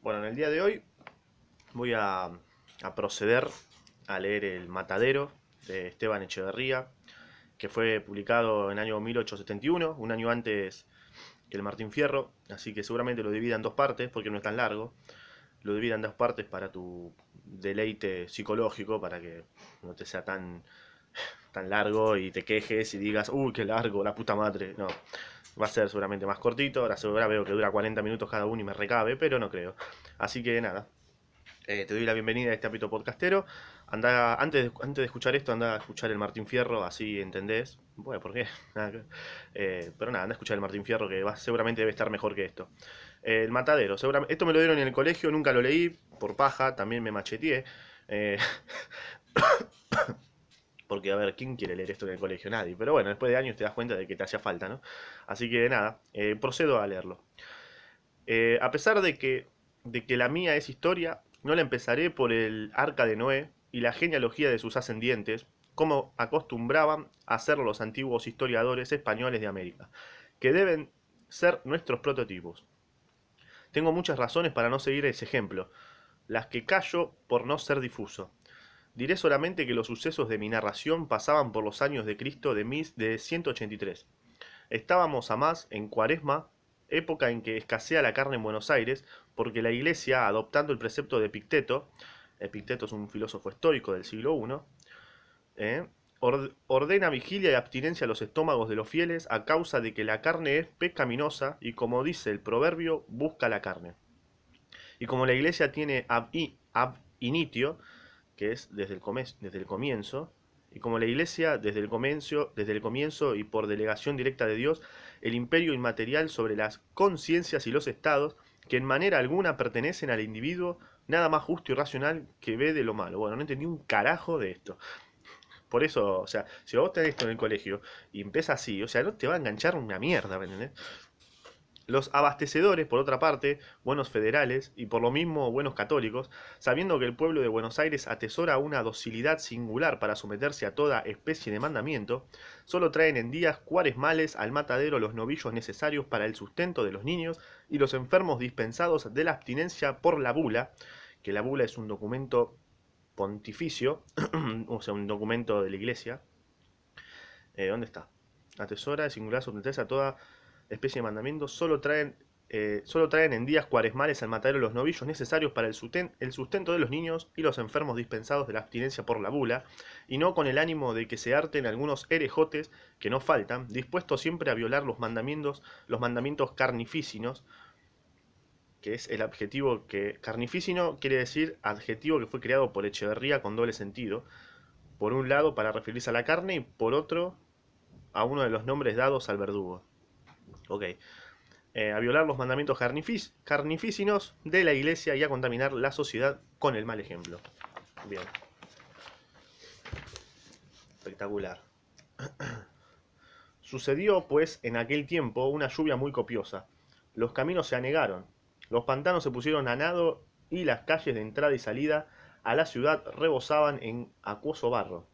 Bueno, en el día de hoy voy a, proceder a leer El Matadero de Esteban Echeverría, que fue publicado en el año 1871, un año antes que el Martín Fierro, así que seguramente lo divida en dos partes, porque no es tan largo. Lo divida en dos partes para tu deleite psicológico, para que no te sea tan, tan largo y te quejes y digas, uy, qué largo, la puta madre. No, va a ser seguramente más cortito. Ahora, ahora veo que dura 40 minutos cada uno y me recabe, pero no creo. Así que nada, eh, te doy la bienvenida a este ámbito podcastero. Anda, antes, de, antes de escuchar esto, anda a escuchar el Martín Fierro, así entendés. Bueno, ¿por qué? eh, pero nada, anda a escuchar el Martín Fierro, que seguramente debe estar mejor que esto. Eh, el Matadero, seguramente, esto me lo dieron en el colegio, nunca lo leí, por paja, también me macheteé. Porque, a ver, ¿quién quiere leer esto en el colegio? Nadie. Pero bueno, después de años te das cuenta de que te hacía falta, ¿no? Así que nada, eh, procedo a leerlo. Eh, a pesar de que, de que la mía es historia, no la empezaré por el arca de Noé y la genealogía de sus ascendientes, como acostumbraban a hacer los antiguos historiadores españoles de América, que deben ser nuestros prototipos. Tengo muchas razones para no seguir ese ejemplo, las que callo por no ser difuso. Diré solamente que los sucesos de mi narración pasaban por los años de Cristo de, mis, de 183. Estábamos a más en Cuaresma, época en que escasea la carne en Buenos Aires, porque la Iglesia, adoptando el precepto de Epicteto, Epicteto es un filósofo estoico del siglo I, eh, ordena vigilia y abstinencia a los estómagos de los fieles a causa de que la carne es pecaminosa y como dice el proverbio, busca la carne. Y como la iglesia tiene ab, ab initio, que es desde el, desde el comienzo, y como la Iglesia desde el, comienzo, desde el comienzo y por delegación directa de Dios, el imperio inmaterial sobre las conciencias y los estados, que en manera alguna pertenecen al individuo, nada más justo y racional que ve de lo malo. Bueno, no entendí un carajo de esto. Por eso, o sea, si vos tenés esto en el colegio y empieza así, o sea, no te va a enganchar una mierda, ¿me entendés? Los abastecedores, por otra parte, buenos federales y por lo mismo buenos católicos, sabiendo que el pueblo de Buenos Aires atesora una docilidad singular para someterse a toda especie de mandamiento, solo traen en días cuaresmales al matadero los novillos necesarios para el sustento de los niños y los enfermos dispensados de la abstinencia por la bula, que la bula es un documento pontificio, o sea, un documento de la iglesia. Eh, ¿Dónde está? Atesora singular someterse a toda especie de mandamiento, solo traen, eh, solo traen en días cuaresmales al matadero los novillos necesarios para el, sustento, de los niños y los enfermos dispensados de la abstinencia por la bula, y no con el ánimo de que se harten algunos herejotes que no faltan, dispuestos siempre a violar los mandamientos, los mandamientos carnificinos, que es el adjetivo que carnificino quiere decir adjetivo que fue creado por Echeverría con doble sentido, por un lado para referirse a la carne y por otro a uno de los nombres dados al verdugo. Ok. Eh, a violar los mandamientos carnific carnificinos de la iglesia y a contaminar la sociedad con el mal ejemplo. Bien. Espectacular. Sucedió, pues, en aquel tiempo una lluvia muy copiosa. Los caminos se anegaron, los pantanos se pusieron a nado y las calles de entrada y salida a la ciudad rebosaban en acuoso barro.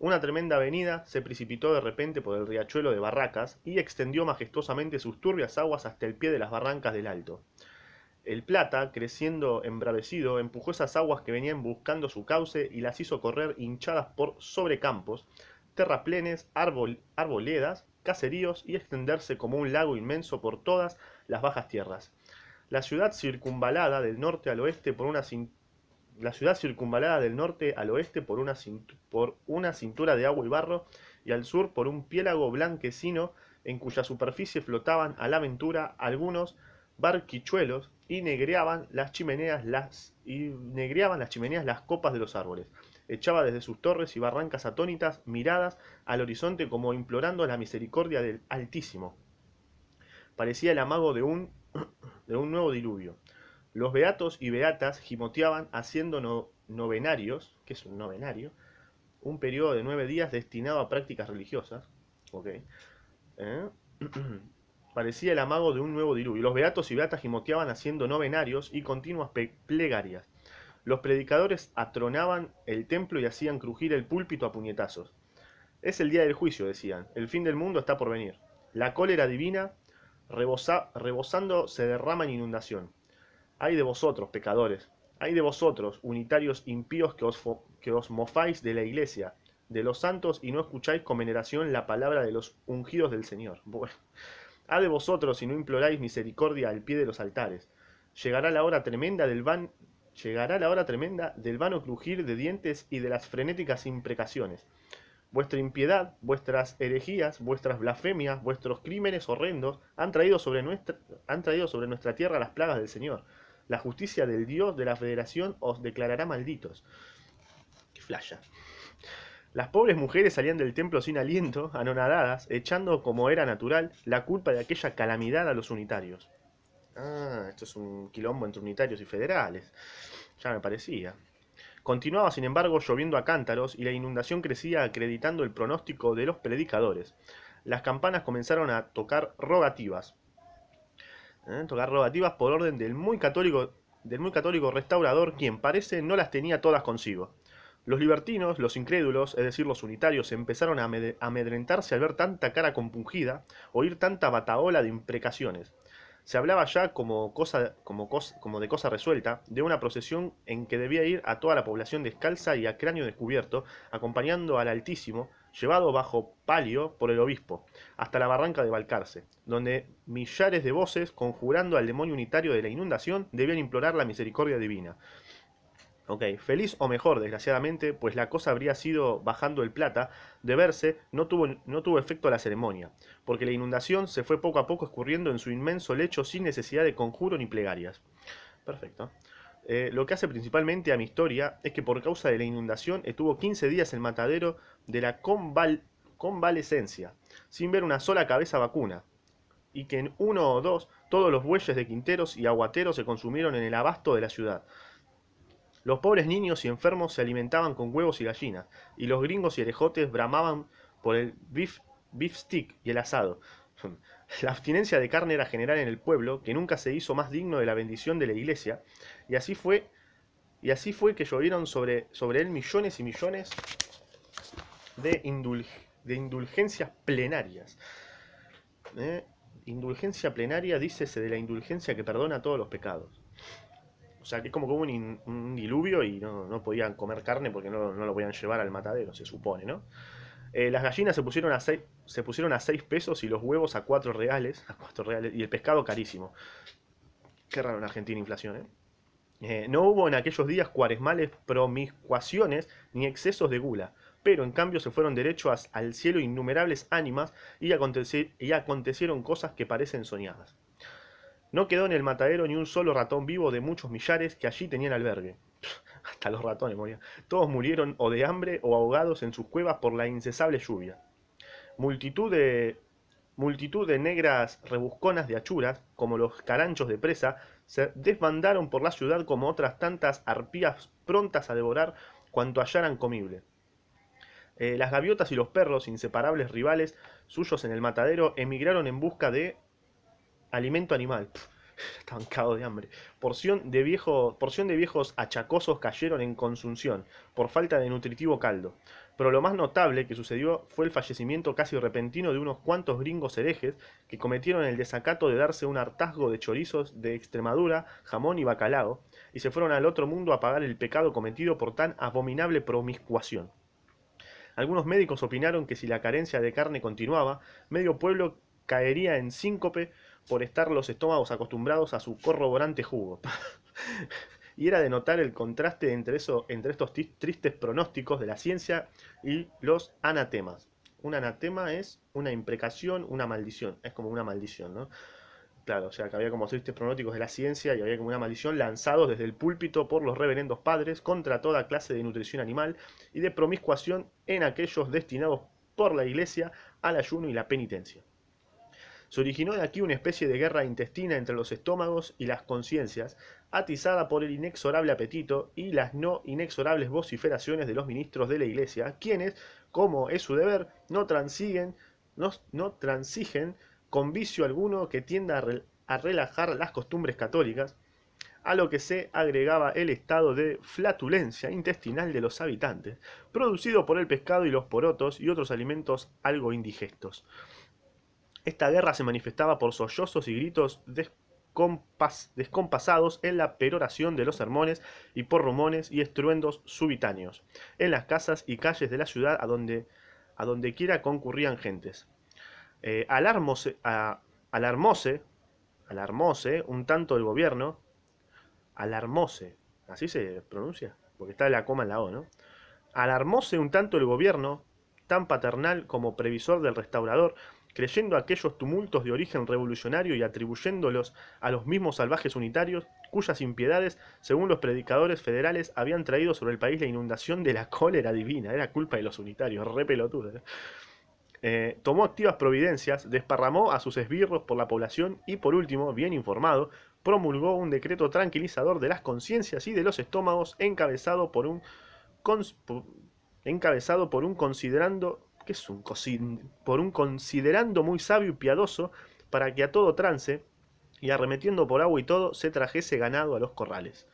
Una tremenda avenida se precipitó de repente por el riachuelo de Barracas y extendió majestuosamente sus turbias aguas hasta el pie de las barrancas del Alto. El Plata, creciendo embravecido, empujó esas aguas que venían buscando su cauce y las hizo correr hinchadas por sobrecampos, terraplenes, arboledas, caseríos y extenderse como un lago inmenso por todas las bajas tierras. La ciudad circunvalada del norte al oeste por una la ciudad circunvalada del norte al oeste por una, por una cintura de agua y barro y al sur por un piélago blanquecino en cuya superficie flotaban a la aventura algunos barquichuelos y negreaban las chimeneas las, y negreaban las chimeneas las copas de los árboles. Echaba desde sus torres y barrancas atónitas miradas al horizonte como implorando la misericordia del Altísimo. Parecía el amago de un, de un nuevo diluvio. Los beatos y beatas gimoteaban haciendo no, novenarios, que es un novenario, un periodo de nueve días destinado a prácticas religiosas. ¿Eh? Parecía el amago de un nuevo diluvio. Los beatos y beatas gimoteaban haciendo novenarios y continuas plegarias. Los predicadores atronaban el templo y hacían crujir el púlpito a puñetazos. Es el día del juicio, decían. El fin del mundo está por venir. La cólera divina, rebosa, rebosando, se derrama en inundación. Ay de vosotros, pecadores. Ay de vosotros, unitarios impíos que os, que os mofáis de la iglesia, de los santos y no escucháis con veneración la palabra de los ungidos del Señor. Bueno. Ay de vosotros si no imploráis misericordia al pie de los altares. Llegará la hora tremenda del van llegará la hora tremenda del vano crujir de dientes y de las frenéticas imprecaciones. Vuestra impiedad, vuestras herejías, vuestras blasfemias, vuestros crímenes horrendos han traído sobre nuestra, han traído sobre nuestra tierra las plagas del Señor. La justicia del Dios de la Federación os declarará malditos. ¡Qué flasha! Las pobres mujeres salían del templo sin aliento, anonadadas, echando, como era natural, la culpa de aquella calamidad a los unitarios. Ah, esto es un quilombo entre unitarios y federales. Ya me parecía. Continuaba, sin embargo, lloviendo a cántaros y la inundación crecía acreditando el pronóstico de los predicadores. Las campanas comenzaron a tocar rogativas. ¿Eh? Tocar rogativas por orden del muy católico del muy católico restaurador, quien parece no las tenía todas consigo. Los libertinos, los incrédulos, es decir, los unitarios, empezaron a amedrentarse al ver tanta cara compungida, oír tanta bataola de imprecaciones. Se hablaba ya como, cosa, como, como de cosa resuelta de una procesión en que debía ir a toda la población descalza y a cráneo descubierto, acompañando al Altísimo, llevado bajo palio por el obispo, hasta la barranca de Balcarce, donde millares de voces, conjurando al demonio unitario de la inundación, debían implorar la misericordia divina. Ok, feliz o mejor, desgraciadamente, pues la cosa habría sido bajando el plata, de verse, no tuvo, no tuvo efecto la ceremonia, porque la inundación se fue poco a poco escurriendo en su inmenso lecho sin necesidad de conjuro ni plegarias. Perfecto. Eh, lo que hace principalmente a mi historia es que por causa de la inundación estuvo 15 días el matadero de la conval convalescencia, sin ver una sola cabeza vacuna, y que en uno o dos todos los bueyes de quinteros y aguateros se consumieron en el abasto de la ciudad los pobres niños y enfermos se alimentaban con huevos y gallinas, y los gringos y herejotes bramaban por el beef, beef stick y el asado. La abstinencia de carne era general en el pueblo, que nunca se hizo más digno de la bendición de la iglesia, y así fue, y así fue que llovieron sobre, sobre él millones y millones de, indulgencias plenarias. ¿Eh? Indulgencia plenaria, dícese de la indulgencia que perdona todos los pecados. O sea, que es como hubo un, diluvio y no, podían comer carne porque no, lo podían llevar al matadero, se supone, ¿no? Eh, las gallinas se pusieron, a seis, se pusieron a 6 pesos y los huevos a 4 reales, a 4 reales, y el pescado carísimo. Qué raro en Argentina inflación, ¿eh? ¿eh? no hubo en aquellos días cuaresmales promiscuaciones ni excesos de gula, pero en cambio se fueron derechos al cielo innumerables ánimas y, y acontecieron cosas que parecen soñadas. No quedó en el matadero ni un solo ratón vivo de muchos millares que allí tenían albergue. Hasta los ratones morían. Todos murieron o de hambre o ahogados en sus cuevas por la incesable lluvia. Multitud de, negras rebusconas de achuras, como los caranchos de presa, se desbandaron por la ciudad como otras tantas arpías prontas a devorar cuanto hallaran comible. Eh, las gaviotas y los perros, inseparables rivales suyos en el matadero, emigraron en busca de Alimento animal. estaban cagados de hambre. Porción de, porción de viejos achacosos cayeron en consunción, por falta de nutritivo caldo. Pero lo más notable que sucedió fue el fallecimiento casi repentino de unos cuantos gringos herejes que cometieron el desacato de darse un hartazgo de chorizos de Extremadura, jamón y bacalao, y se fueron al otro mundo a pagar el pecado cometido por tan abominable promiscuación. Algunos médicos opinaron que si la carencia de carne continuaba, medio pueblo caería en síncope por estar los estómagos acostumbrados a su corroborante jugo. y era de notar el contraste entre, entre estos tristes pronósticos de la ciencia y los anatemas. Un anatema es una imprecación, una maldición. Es como una maldición, ¿no? Claro, o sea, que había como tristes pronósticos de la ciencia y había como una maldición lanzados desde el púlpito por los reverendos padres contra toda clase de nutrición animal y de promiscuación en aquellos destinados por la iglesia al ayuno y la penitencia. Se originó de aquí una especie de guerra intestina entre los estómagos y las conciencias, atizada por el inexorable apetito y las no inexorables vociferaciones de los ministros de la Iglesia, quienes, como es su deber, no transiguen, no, transigen con vicio alguno que tienda a relajar las costumbres católicas, a lo que se agregaba el estado de flatulencia intestinal de los habitantes, producido por el pescado y los porotos y otros alimentos algo indigestos. Esta guerra se manifestaba por sollozos y gritos descompasados en la peroración de los sermones y por rumones y estruendos subitáneos, en las casas y calles de la ciudad a donde, a donde quiera concurrían gentes. Eh, alarmóse, alarmóse, alarmóse un tanto el gobierno, alarmóse, así se pronuncia, porque está la coma en la O, ¿no? Alarmóse un tanto el gobierno, tan paternal como previsor del restaurador, creyendo aquellos tumultos de origen revolucionario y atribuyéndolos a los mismos salvajes unitarios, cuyas impiedades, según los predicadores federales, habían traído sobre el país la inundación de la cólera divina. Era culpa de los unitarios, re pelotudo. ¿eh? Eh, tomó activas providencias, desparramó a sus esbirros por la población y, por último, bien informado, promulgó un decreto tranquilizador de las conciencias y de los estómagos encabezado por un, encabezado por un considerando ¿qué es un por un considerando muy sabio y piadoso para que a todo trance y arremetiendo por agua y todo se trajese ganado a los corrales.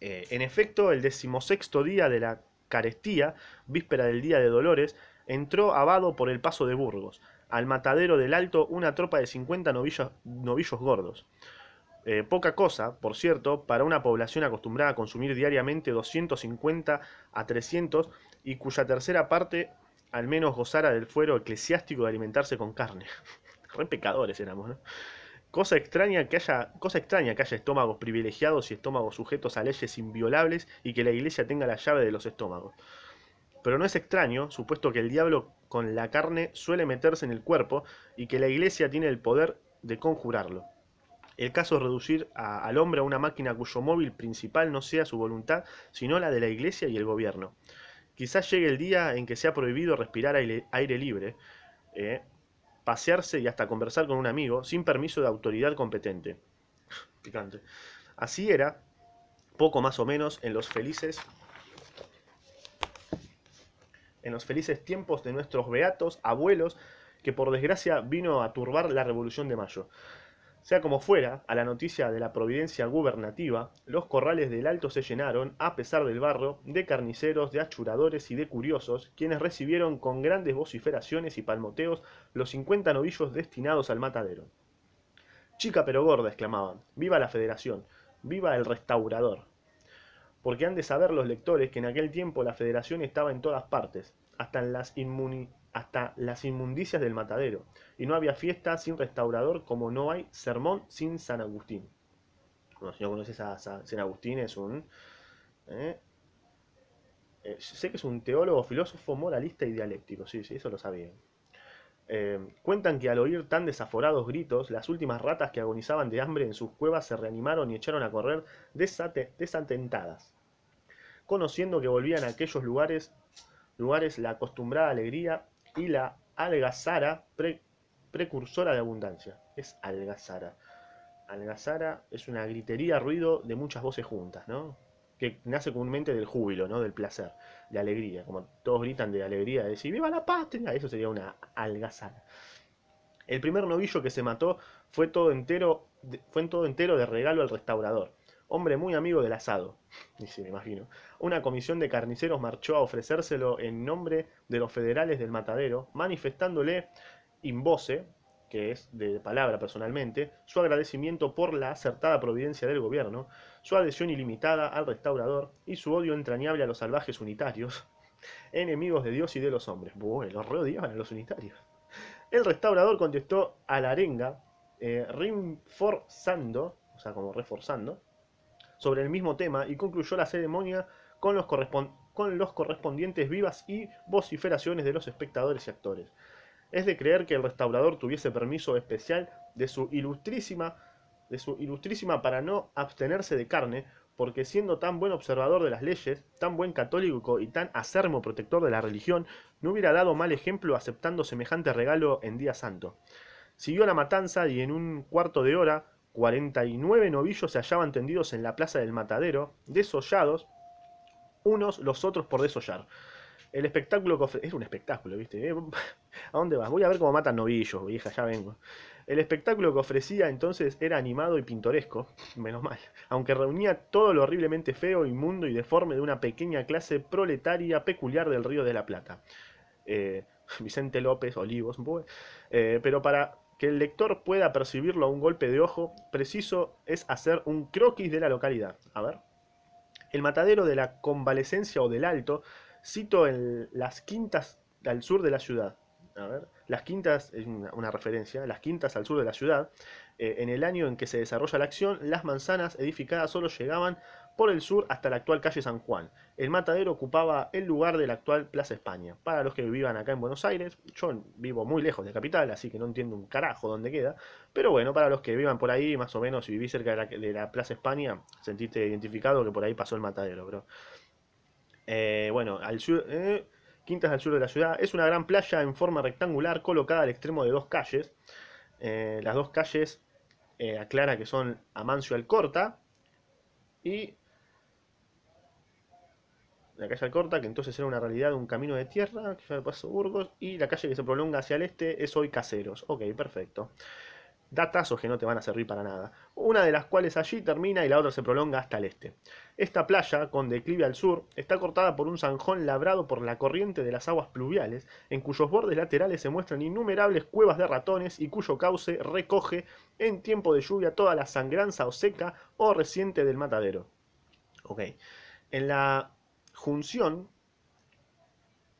Eh, en efecto, el decimosexto día de la carestía, víspera del día de Dolores, entró Abado por el paso de Burgos, al matadero del Alto una tropa de 50 novillos, novillos gordos. Eh, poca cosa, por cierto, para una población acostumbrada a consumir diariamente 250 a 300 y cuya tercera parte al menos gozara del fuero eclesiástico de alimentarse con carne. Re pecadores éramos, ¿no? Cosa extraña, que haya, cosa extraña que haya estómagos privilegiados y estómagos sujetos a leyes inviolables y que la iglesia tenga la llave de los estómagos. Pero no es extraño, supuesto que el diablo con la carne suele meterse en el cuerpo y que la iglesia tiene el poder de conjurarlo. El caso es reducir al hombre a una máquina cuyo móvil principal no sea su voluntad, sino la de la iglesia y el gobierno. Quizás llegue el día en que sea prohibido respirar aire, libre, eh, pasearse y hasta conversar con un amigo sin permiso de autoridad competente. Picante. Así era, poco más o menos, en los felices en los felices tiempos de nuestros beatos abuelos, que por desgracia vino a turbar la Revolución de Mayo. Sea como fuera, a la noticia de la providencia gubernativa, los corrales del Alto se llenaron, a pesar del barro, de carniceros, de achuradores y de curiosos, quienes recibieron con grandes vociferaciones y palmoteos los 50 novillos destinados al matadero. Chica pero gorda, exclamaban, viva la federación, viva el restaurador porque han de saber los lectores que en aquel tiempo la federación estaba en todas partes, hasta en las, hasta las inmundicias del matadero, y no había fiesta sin restaurador como no hay sermón sin San Agustín. Bueno, si no conoces a San Agustín, es un... ¿eh? Eh, sé que es un teólogo, filósofo, moralista y dialéctico, sí, sí, eso lo sabía. Eh, cuentan que al oír tan desaforados gritos, las últimas ratas que agonizaban de hambre en sus cuevas se reanimaron y echaron a correr desatentadas conociendo que volvían a aquellos lugares, lugares la acostumbrada alegría y la algazara precursora de abundancia. Es algazara. Algazara es una gritería, ruido de muchas voces juntas, ¿no? Que nace comúnmente del júbilo, ¿no? Del placer, de alegría. Como todos gritan de alegría, de decir ¡Viva la patria! Eso sería una algazara. El primer novillo que se mató fue todo entero, fue todo entero de regalo al restaurador hombre muy amigo del asado, dice, me imagino. Una comisión de carniceros marchó a ofrecérselo en nombre de los federales del matadero, manifestándole in voce, que es de palabra personalmente, su agradecimiento por la acertada providencia del gobierno, su adhesión ilimitada al restaurador y su odio entrañable a los salvajes unitarios, enemigos de Dios y de los hombres. Bueno, los rodeaban a los unitarios. El restaurador contestó a la arenga, eh, o sea, como reforzando, sobre el mismo tema y concluyó la ceremonia con los, con los correspondientes vivas y vociferaciones de los espectadores y actores. Es de creer que el restaurador tuviese permiso especial de su ilustrísima, de su ilustrísima para no abstenerse de carne, porque siendo tan buen observador de las leyes, tan buen católico y tan acermo protector de la religión, no hubiera dado mal ejemplo aceptando semejante regalo en día santo. Siguió la matanza y en un cuarto de hora 49 novillos se hallaban tendidos en la plaza del matadero, desollados, unos los otros por desollar. El espectáculo que ofrecía... Era un espectáculo, ¿viste? Eh, ¿A dónde vas? Voy a ver cómo matan novillos, vieja, ya vengo. El espectáculo que ofrecía entonces era animado y pintoresco, menos mal, aunque reunía todo lo horriblemente feo, inmundo y deforme de una pequeña clase proletaria peculiar del Río de la Plata. Eh, Vicente López, Olivos, eh, pero para que el lector pueda percibirlo a un golpe de ojo, preciso es hacer un croquis de la localidad. A ver. El matadero de la convalecencia o del Alto, cito en las quintas al sur de la ciudad. A ver, las quintas, es una, referencia, las quintas al sur de la ciudad, eh, en el año en que se desarrolla la acción, las manzanas edificadas solo llegaban por el sur hasta la actual calle San Juan. El matadero ocupaba el lugar de la actual Plaza España. Para los que vivan acá en Buenos Aires, yo vivo muy lejos de capital, así que no entiendo un carajo dónde queda. Pero bueno, para los que vivan por ahí, más o menos, si vivís cerca de la, de la Plaza España, sentiste identificado que por ahí pasó el matadero, bro. Eh, bueno, al sur, eh, Quintas al sur de la ciudad. Es una gran playa en forma rectangular colocada al extremo de dos calles. Eh, las dos calles eh, aclara que son Amancio Alcorta y la calle Alcorta, que entonces era una realidad un camino de tierra, que ya pasó Burgos, y la calle que se prolonga hacia el este es hoy Caseros. Ok, perfecto. Datazos que no te van a servir para nada. Una de las cuales allí termina y la otra se prolonga hasta el este. Esta playa, con declive al sur, está cortada por un zanjón labrado por la corriente de las aguas pluviales, en cuyos bordes laterales se muestran innumerables cuevas de ratones y cuyo cauce recoge en tiempo de lluvia toda la sangranza o seca o reciente del matadero. Ok. En la junción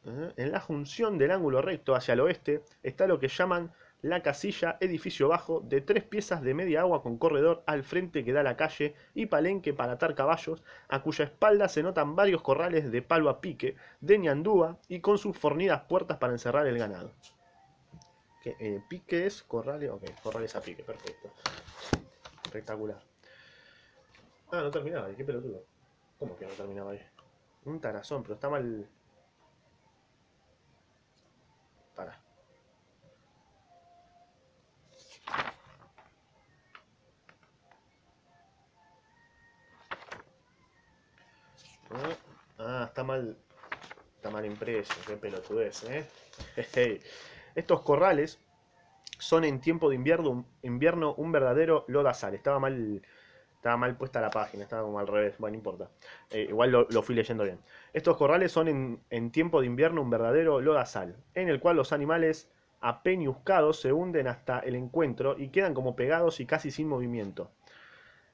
¿eh? en la junción del ángulo recto hacia el oeste está lo que llaman la casilla, edificio bajo, de tres piezas de media agua con corredor al frente que da la calle y palenque para atar caballos, a cuya espalda se notan varios corrales de palo a pique, de ñandúa y con sus fornidas puertas para encerrar el ganado. ¿Qué, eh, ¿Pique es? ¿Corrales? Ok, corrales a pique, perfecto. Espectacular. Ah, no terminaba ahí, qué pelotudo. ¿Cómo que no terminaba ahí? Un tarazón, pero está mal. Para. Ah, está mal. Está mal impreso, qué pelotudez, ¿eh? Estos corrales son en tiempo de invierno, invierno un verdadero lodazal. Estaba mal, estaba mal puesta la página, estaba como al revés, bueno, no importa. Eh, igual lo, lo, fui leyendo bien. Estos corrales son en, en tiempo de invierno un verdadero lodazal, en el cual los animales apeñuscados se hunden hasta el encuentro y quedan como pegados y casi sin movimiento.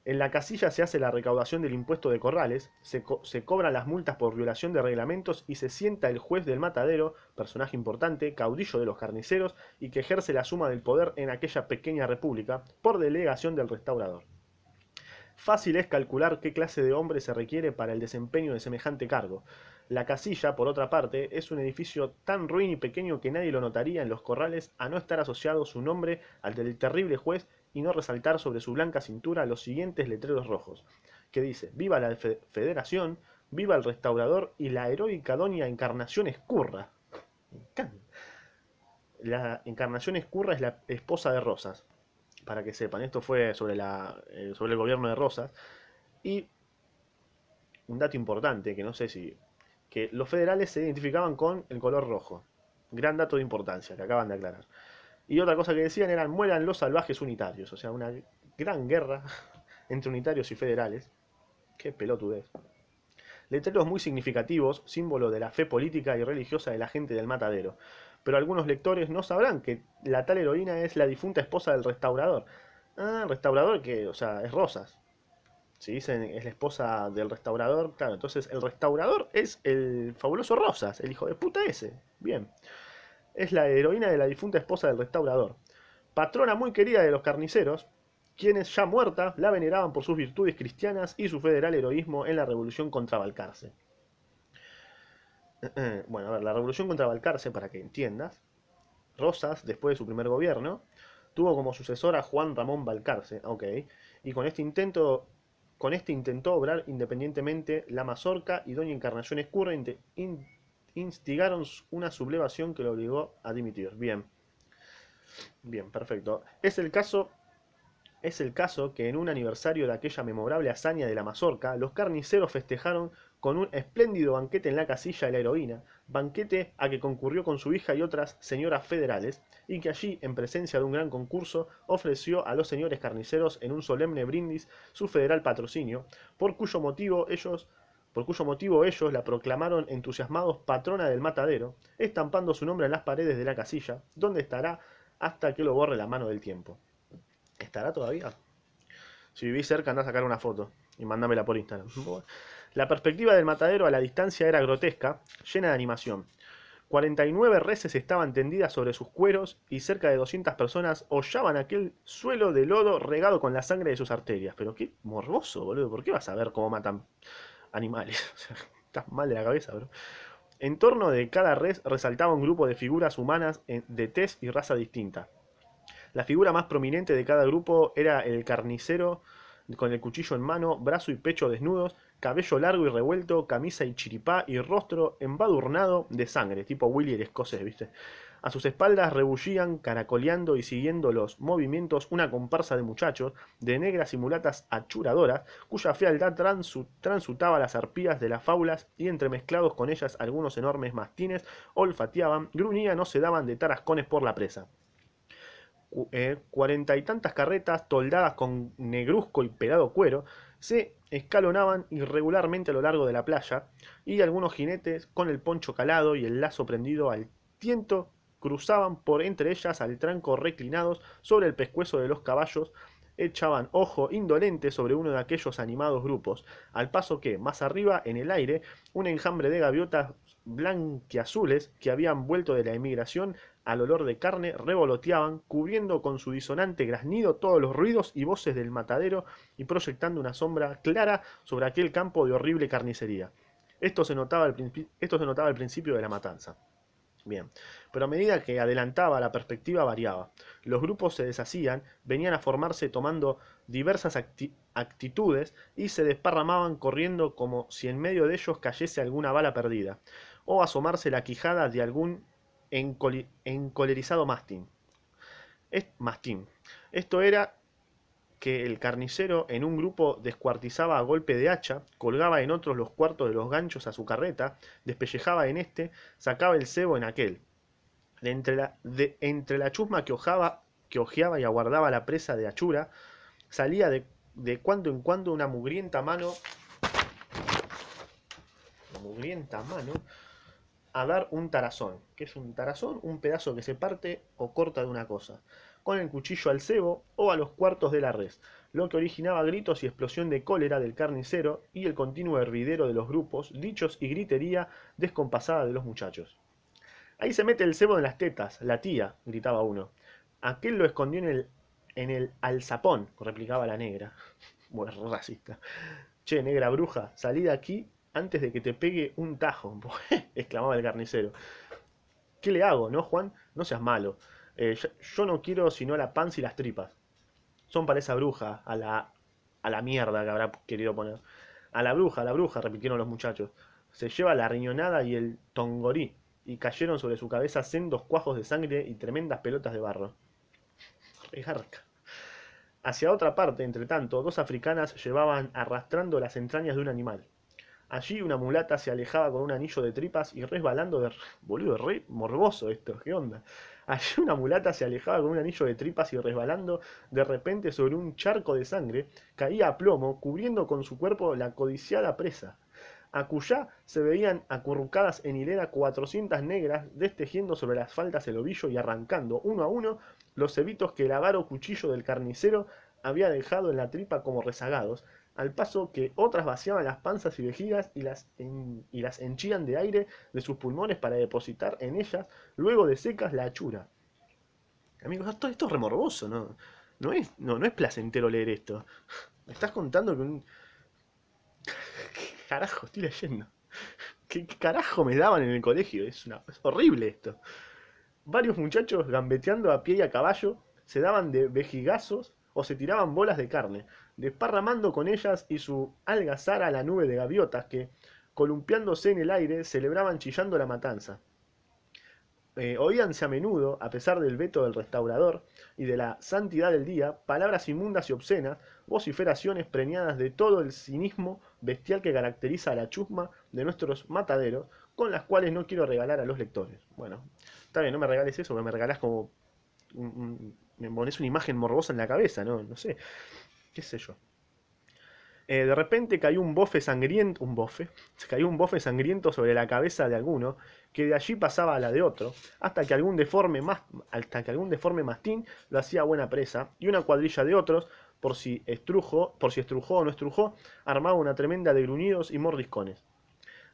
En la casilla se hace la recaudación del impuesto de corrales, se, se, cobran las multas por violación de reglamentos y se sienta el juez del matadero, personaje importante, caudillo de los carniceros y que ejerce la suma del poder en aquella pequeña república, por delegación del restaurador. Fácil es calcular qué clase de hombre se requiere para el desempeño de semejante cargo. La casilla, por otra parte, es un edificio tan ruin y pequeño que nadie lo notaría en los corrales a no estar asociado su nombre al del terrible juez y no resaltar sobre su blanca cintura los siguientes letreros rojos, que dice, viva la federación, viva el restaurador y la heroica doña Encarnación Escurra. La Encarnación Escurra es la esposa de Rosas, para que sepan, esto fue sobre, la, eh, sobre el gobierno de Rosas. Y un dato importante, que no sé si... que los federales se identificaban con el color rojo. Gran dato de importancia que acaban de aclarar. Y otra cosa que decían eran mueran los salvajes unitarios. O sea, una gran guerra entre unitarios y federales. Qué pelotudez. Letreros muy significativos, símbolo de la fe política y religiosa de la gente del matadero. Pero algunos lectores no sabrán que la tal heroína es la difunta esposa del restaurador. Ah, restaurador que, o sea, es Rosas. Si dicen es la esposa del restaurador, claro, entonces el restaurador es el fabuloso Rosas, el hijo de puta ese. Bien es la heroína de la difunta esposa del restaurador, patrona muy querida de los carniceros, quienes ya muerta la veneraban por sus virtudes cristianas y su federal heroísmo en la revolución contra Balcarce. Bueno, a ver, la revolución contra Balcarce, para que entiendas, Rosas, después de su primer gobierno, tuvo como sucesor a Juan Ramón Balcarce, ok, y con este intento con este intentó obrar independientemente la Mazorca y Doña Encarnación Escurra instigaron una sublevación que lo obligó a dimitir. Bien. Bien, perfecto. Es el caso es el caso que en un aniversario de aquella memorable hazaña de la mazorca, los carniceros festejaron con un espléndido banquete en la casilla de la heroína, banquete a que concurrió con su hija y otras señoras federales, y que allí, en presencia de un gran concurso, ofreció a los señores carniceros en un solemne brindis su federal patrocinio, por cuyo motivo ellos por cuyo motivo ellos la proclamaron entusiasmados patrona del matadero, estampando su nombre en las paredes de la casilla, donde estará hasta que lo borre la mano del tiempo. ¿Estará todavía? Si vivís cerca, anda a sacar una foto y mándamela por Instagram. La perspectiva del matadero a la distancia era grotesca, llena de animación. 49 reses estaban tendidas sobre sus cueros y cerca de 200 personas hollaban aquel suelo de lodo regado con la sangre de sus arterias. Pero qué morboso, boludo. ¿Por qué vas a ver cómo matan animales? Estás mal de la cabeza, bro. En torno de cada res resaltaba un grupo de figuras humanas de tez y raza distinta. La figura más prominente de cada grupo era el carnicero con el cuchillo en mano, brazo y pecho desnudos, cabello largo y revuelto, camisa y chiripá y rostro embadurnado de sangre, tipo Willy el escocés, ¿viste? A sus espaldas rebullían, caracoleando y siguiendo los movimientos una comparsa de muchachos, de negras y mulatas achuradoras, cuya fealdad transutaba las arpías de las faulas y entremezclados con ellas algunos enormes mastines, olfateaban, gruñían o se daban de tarascones por la presa. Eh, cuarenta y tantas carretas, toldadas con negruzco y pelado cuero, se escalonaban irregularmente a lo largo de la playa, y algunos jinetes, con el poncho calado y el lazo prendido al tiento, cruzaban por entre ellas al tranco reclinados sobre el pescuezo de los caballos, echaban ojo indolente sobre uno de aquellos animados grupos, al paso que, más arriba, en el aire, un enjambre de gaviotas blanquiazules que habían vuelto de la emigración al olor de carne, revoloteaban, cubriendo con su disonante graznido todos los ruidos y voces del matadero y proyectando una sombra clara sobre aquel campo de horrible carnicería. Esto se notaba al, esto se notaba al principio de la matanza. Bien, pero a medida que adelantaba la perspectiva variaba. Los grupos se deshacían, venían a formarse tomando diversas actitudes y se desparramaban corriendo como si en medio de ellos cayese alguna bala perdida, o asomarse la quijada de algún encolerizado mastín. mastín. Esto era que el carnicero en un grupo descuartizaba a golpe de hacha, colgaba en otros los cuartos de los ganchos a su carreta, despellejaba en este, sacaba el cebo en aquel. De entre, la, entre la chusma que, ojaba, que ojeaba y aguardaba la presa de achura, salía de, de cuando en cuando una mugrienta mano mugrienta mano a dar un tarazón. que es un tarazón? Un pedazo que se parte o corta de una cosa. Con el cuchillo al cebo o a los cuartos de la res, lo que originaba gritos y explosión de cólera del carnicero y el continuo hervidero de los grupos, dichos y gritería descompasada de los muchachos. Ahí se mete el cebo en las tetas, la tía, gritaba uno. Aquel lo escondió en el, en el alzapón, replicaba la negra. Bueno, racista. Che, negra bruja, salí de aquí antes de que te pegue un tajo, exclamaba el carnicero. ¿Qué le hago, no, Juan? No seas malo. Eh, yo, no quiero sino la panza y las tripas. Son para esa bruja, a la, a la mierda que habrá querido poner. A la bruja, a la bruja, repitieron los muchachos. Se lleva la riñonada y el tongorí, y cayeron sobre su cabeza sendos cuajos de sangre y tremendas pelotas de barro. Regarca. Hacia otra parte, entre tanto, dos africanas llevaban arrastrando las entrañas de un animal. Allí una mulata se alejaba con un anillo de tripas y resbalando de... Boludo, re morboso esto, ¿qué onda? Allí una mulata se alejaba con un anillo de tripas y resbalando de repente sobre un charco de sangre, caía a plomo, cubriendo con su cuerpo la codiciada presa. Acuyá se veían acurrucadas en hilera cuatrocientas negras, destejiendo sobre las faldas el ovillo y arrancando, uno a uno, los cebitos que el avaro cuchillo del carnicero había dejado en la tripa como rezagados, al paso que otras vaciaban las panzas y vejigas y las, y las henchían de aire de sus pulmones para depositar en ellas, luego de secas, la achura. Amigos, esto, esto es remorboso, ¿no? No es, no, no es placentero leer esto. Me estás contando que un... ¿Qué carajo estoy leyendo? ¿Qué, carajo me daban en el colegio? Es, una, es horrible esto. Varios muchachos gambeteando a pie y a caballo se daban de vejigazos o se tiraban bolas de carne, desparramando con ellas y su algazara la nube de gaviotas que, columpiándose en el aire, celebraban chillando la matanza. Eh, oíanse a menudo, a pesar del veto del restaurador y de la santidad del día, palabras inmundas y obscenas, vociferaciones preñadas de todo el cinismo bestial que caracteriza a la chusma de nuestros mataderos, con las cuales no quiero regalar a los lectores. Bueno, está bien, no me regales eso, me regalás como me pones una imagen morbosa en la cabeza, ¿no? No sé. ¿Qué sé yo? Eh, de repente cayó un bofe sangriento, un bofe, cayó un bofe sangriento sobre la cabeza de alguno, que de allí pasaba a la de otro, hasta que algún deforme, más, hasta que algún deforme mastín lo hacía buena presa, y una cuadrilla de otros, por si estrujo, por si estrujó o no estrujó, armaba una tremenda de gruñidos y mordiscones.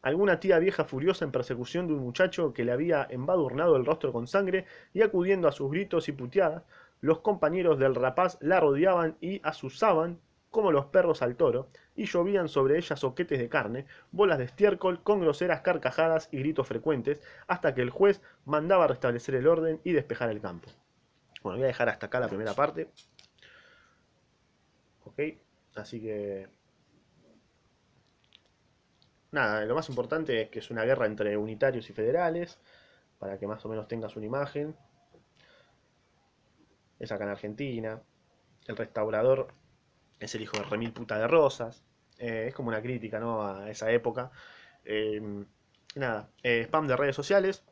Alguna tía vieja furiosa en persecución de un muchacho que le había embadurnado el rostro con sangre y acudiendo a sus gritos y puteadas, los compañeros del rapaz la rodeaban y asusaban como los perros al toro, y llovían sobre ella soquetes de carne, bolas de estiércol, con groseras carcajadas y gritos frecuentes, hasta que el juez mandaba restablecer el orden y despejar el campo. Bueno, voy a dejar hasta acá la primera parte. Ok, así que... Nada, lo más importante es que es una guerra entre unitarios y federales, para que más o menos tengas una imagen. Es acá en Argentina. El restaurador es el hijo de remil puta de Rosas. Eh, es como una crítica ¿no? a esa época. Eh, nada, eh, spam de redes sociales,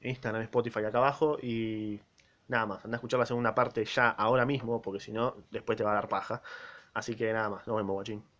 Instagram, Spotify acá abajo y nada más. Anda a escuchar la segunda parte ya ahora mismo, porque si no, después te va a dar paja. Así que nada más, nos vemos, guachín.